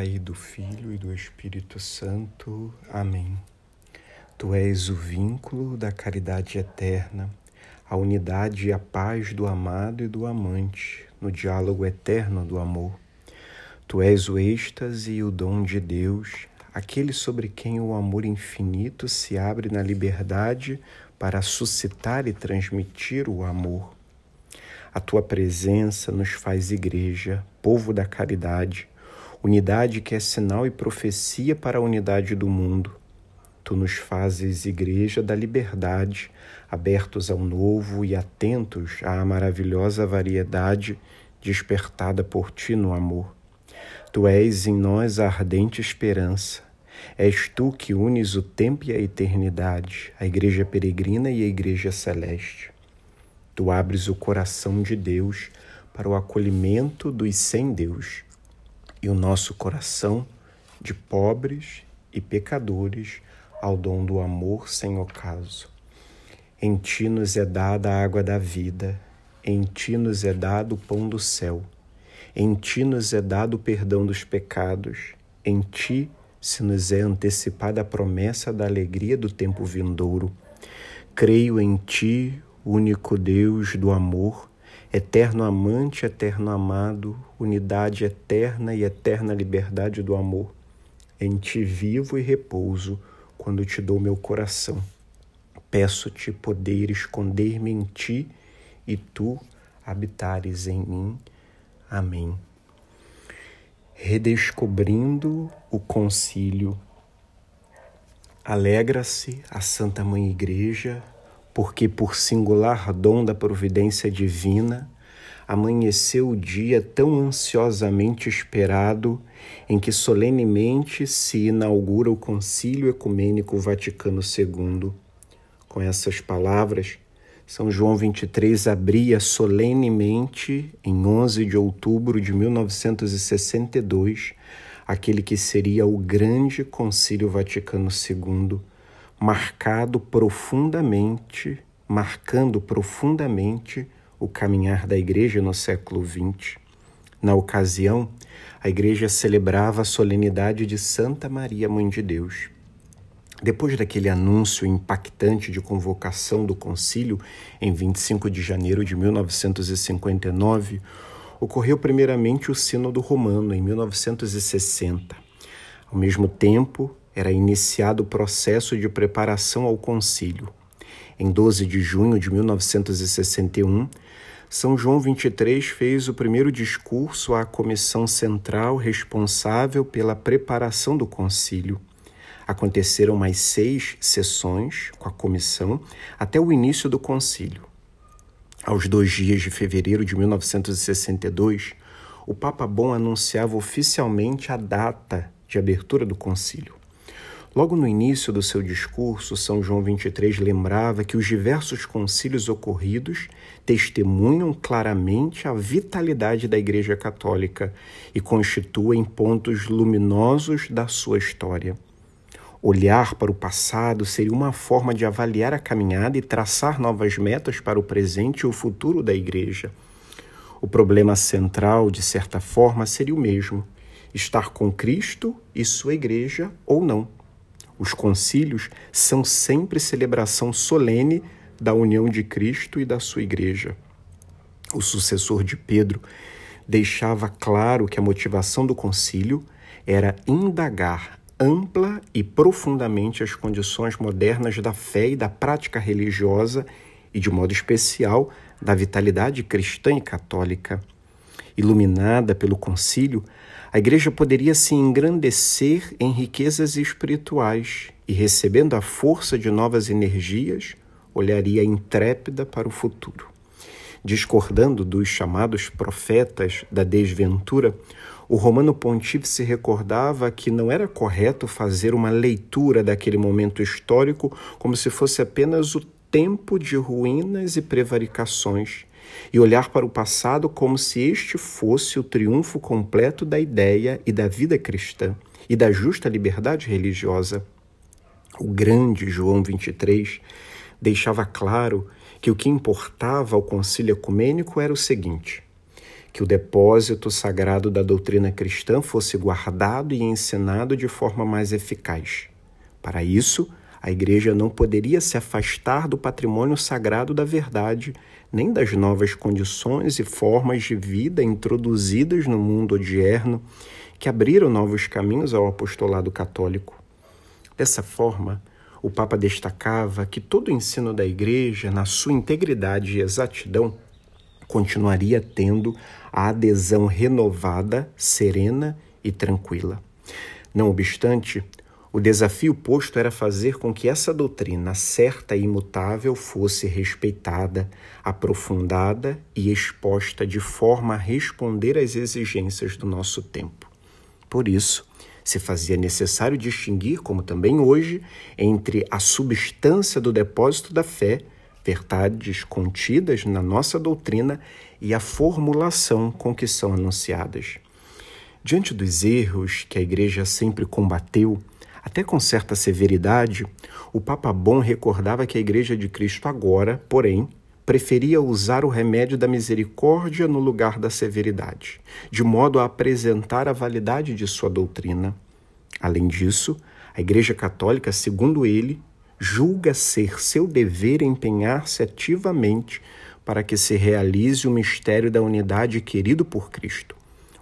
Pai, do Filho e do Espírito Santo. Amém. Tu és o vínculo da caridade eterna, a unidade e a paz do amado e do amante, no diálogo eterno do amor. Tu és o êxtase e o dom de Deus, aquele sobre quem o amor infinito se abre na liberdade para suscitar e transmitir o amor. A tua presença nos faz igreja, povo da caridade, unidade que é sinal e profecia para a unidade do mundo. Tu nos fazes igreja da liberdade, abertos ao novo e atentos à maravilhosa variedade despertada por ti no amor. Tu és em nós a ardente esperança. És tu que unes o tempo e a eternidade, a igreja peregrina e a igreja celeste. Tu abres o coração de Deus para o acolhimento dos sem Deus e o nosso coração de pobres e pecadores ao dom do amor sem ocaso. Em ti nos é dada a água da vida, em ti nos é dado o pão do céu, em ti nos é dado o perdão dos pecados, em ti se nos é antecipada a promessa da alegria do tempo vindouro. Creio em ti, único Deus do amor, eterno amante, eterno amado, unidade eterna e eterna liberdade do amor. Em ti vivo e repouso quando te dou meu coração. Peço-te poder esconder-me em ti e tu habitares em mim. Amém. Redescobrindo o concílio. Alegra-se a Santa Mãe Igreja porque por singular dom da providência divina, amanheceu o dia tão ansiosamente esperado em que solenemente se inaugura o Concílio Ecumênico Vaticano II. Com essas palavras, São João 23 abria solenemente, em 11 de outubro de 1962, aquele que seria o grande Concílio Vaticano II marcado profundamente, marcando profundamente o caminhar da igreja no século XX. Na ocasião, a igreja celebrava a solenidade de Santa Maria, Mãe de Deus. Depois daquele anúncio impactante de convocação do concílio, em 25 de janeiro de 1959, ocorreu primeiramente o Sínodo Romano, em 1960. Ao mesmo tempo, era iniciado o processo de preparação ao concílio. Em 12 de junho de 1961, São João 23 fez o primeiro discurso à comissão central responsável pela preparação do concílio. Aconteceram mais seis sessões com a comissão até o início do concílio. Aos dois dias de fevereiro de 1962, o Papa Bom anunciava oficialmente a data de abertura do concílio. Logo no início do seu discurso, São João 23 lembrava que os diversos concílios ocorridos testemunham claramente a vitalidade da Igreja Católica e constituem pontos luminosos da sua história. Olhar para o passado seria uma forma de avaliar a caminhada e traçar novas metas para o presente e o futuro da Igreja. O problema central, de certa forma, seria o mesmo: estar com Cristo e sua Igreja ou não. Os concílios são sempre celebração solene da união de Cristo e da sua igreja. O sucessor de Pedro deixava claro que a motivação do concílio era indagar ampla e profundamente as condições modernas da fé e da prática religiosa e, de modo especial, da vitalidade cristã e católica. Iluminada pelo concílio, a igreja poderia se engrandecer em riquezas espirituais e, recebendo a força de novas energias, olharia intrépida para o futuro. Discordando dos chamados profetas da desventura, o romano pontífice recordava que não era correto fazer uma leitura daquele momento histórico como se fosse apenas o tempo de ruínas e prevaricações e olhar para o passado como se este fosse o triunfo completo da ideia e da vida cristã e da justa liberdade religiosa. O grande João 23 deixava claro que o que importava ao concílio ecumênico era o seguinte: que o depósito sagrado da doutrina cristã fosse guardado e ensinado de forma mais eficaz. Para isso, a Igreja não poderia se afastar do patrimônio sagrado da verdade, nem das novas condições e formas de vida introduzidas no mundo odierno que abriram novos caminhos ao apostolado católico. Dessa forma, o Papa destacava que todo o ensino da Igreja, na sua integridade e exatidão, continuaria tendo a adesão renovada, serena e tranquila. Não obstante, o desafio posto era fazer com que essa doutrina certa e imutável fosse respeitada, aprofundada e exposta de forma a responder às exigências do nosso tempo. Por isso, se fazia necessário distinguir, como também hoje, entre a substância do depósito da fé, verdades contidas na nossa doutrina, e a formulação com que são anunciadas. Diante dos erros que a Igreja sempre combateu, até com certa severidade, o Papa Bom recordava que a Igreja de Cristo agora, porém, preferia usar o remédio da misericórdia no lugar da severidade, de modo a apresentar a validade de sua doutrina. Além disso, a Igreja Católica, segundo ele, julga ser seu dever empenhar-se ativamente para que se realize o mistério da unidade querido por Cristo.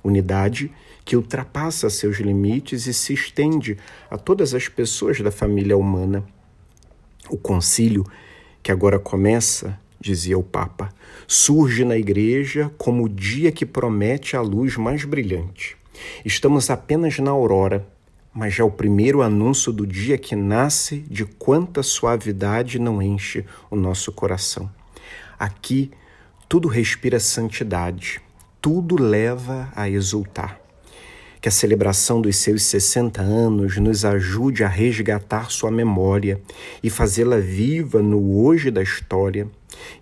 Unidade que ultrapassa seus limites e se estende a todas as pessoas da família humana. O concílio, que agora começa, dizia o Papa, surge na Igreja como o dia que promete a luz mais brilhante. Estamos apenas na aurora, mas já o primeiro anúncio do dia que nasce de quanta suavidade não enche o nosso coração. Aqui tudo respira santidade, tudo leva a exultar. Que a celebração dos seus 60 anos nos ajude a resgatar sua memória e fazê-la viva no hoje da história.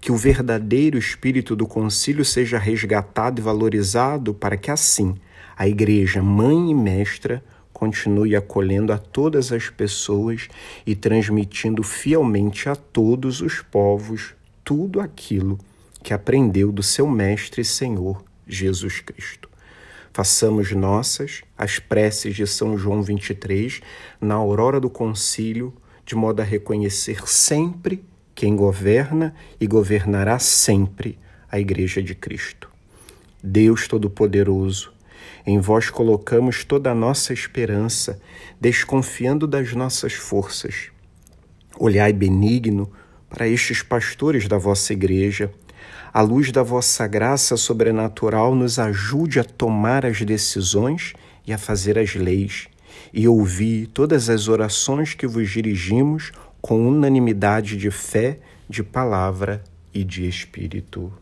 Que o verdadeiro espírito do concílio seja resgatado e valorizado para que assim a Igreja, mãe e mestra, continue acolhendo a todas as pessoas e transmitindo fielmente a todos os povos tudo aquilo que aprendeu do seu Mestre e Senhor Jesus Cristo. Façamos nossas as preces de São João 23 na aurora do concílio, de modo a reconhecer sempre quem governa e governará sempre a Igreja de Cristo. Deus Todo-Poderoso, em vós colocamos toda a nossa esperança, desconfiando das nossas forças. Olhai benigno para estes pastores da vossa Igreja a luz da vossa graça sobrenatural nos ajude a tomar as decisões e a fazer as leis, e ouvir todas as orações que vos dirigimos com unanimidade de fé, de palavra e de espírito.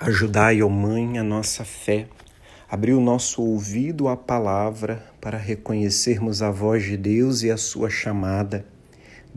Ajudai, ó oh Mãe, a nossa fé, abrir o nosso ouvido à palavra para reconhecermos a voz de Deus e a sua chamada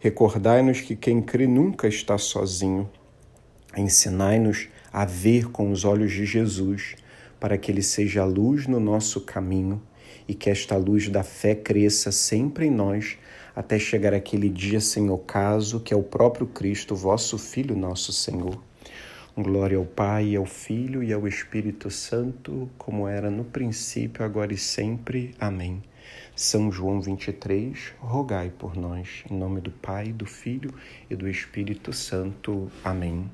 Recordai-nos que quem crê nunca está sozinho. Ensinai-nos a ver com os olhos de Jesus, para que ele seja a luz no nosso caminho e que esta luz da fé cresça sempre em nós, até chegar aquele dia sem ocaso, que é o próprio Cristo, vosso Filho, nosso Senhor. Glória ao Pai, ao Filho e ao Espírito Santo, como era no princípio, agora e sempre. Amém. São João 23, rogai por nós. Em nome do Pai, do Filho e do Espírito Santo. Amém.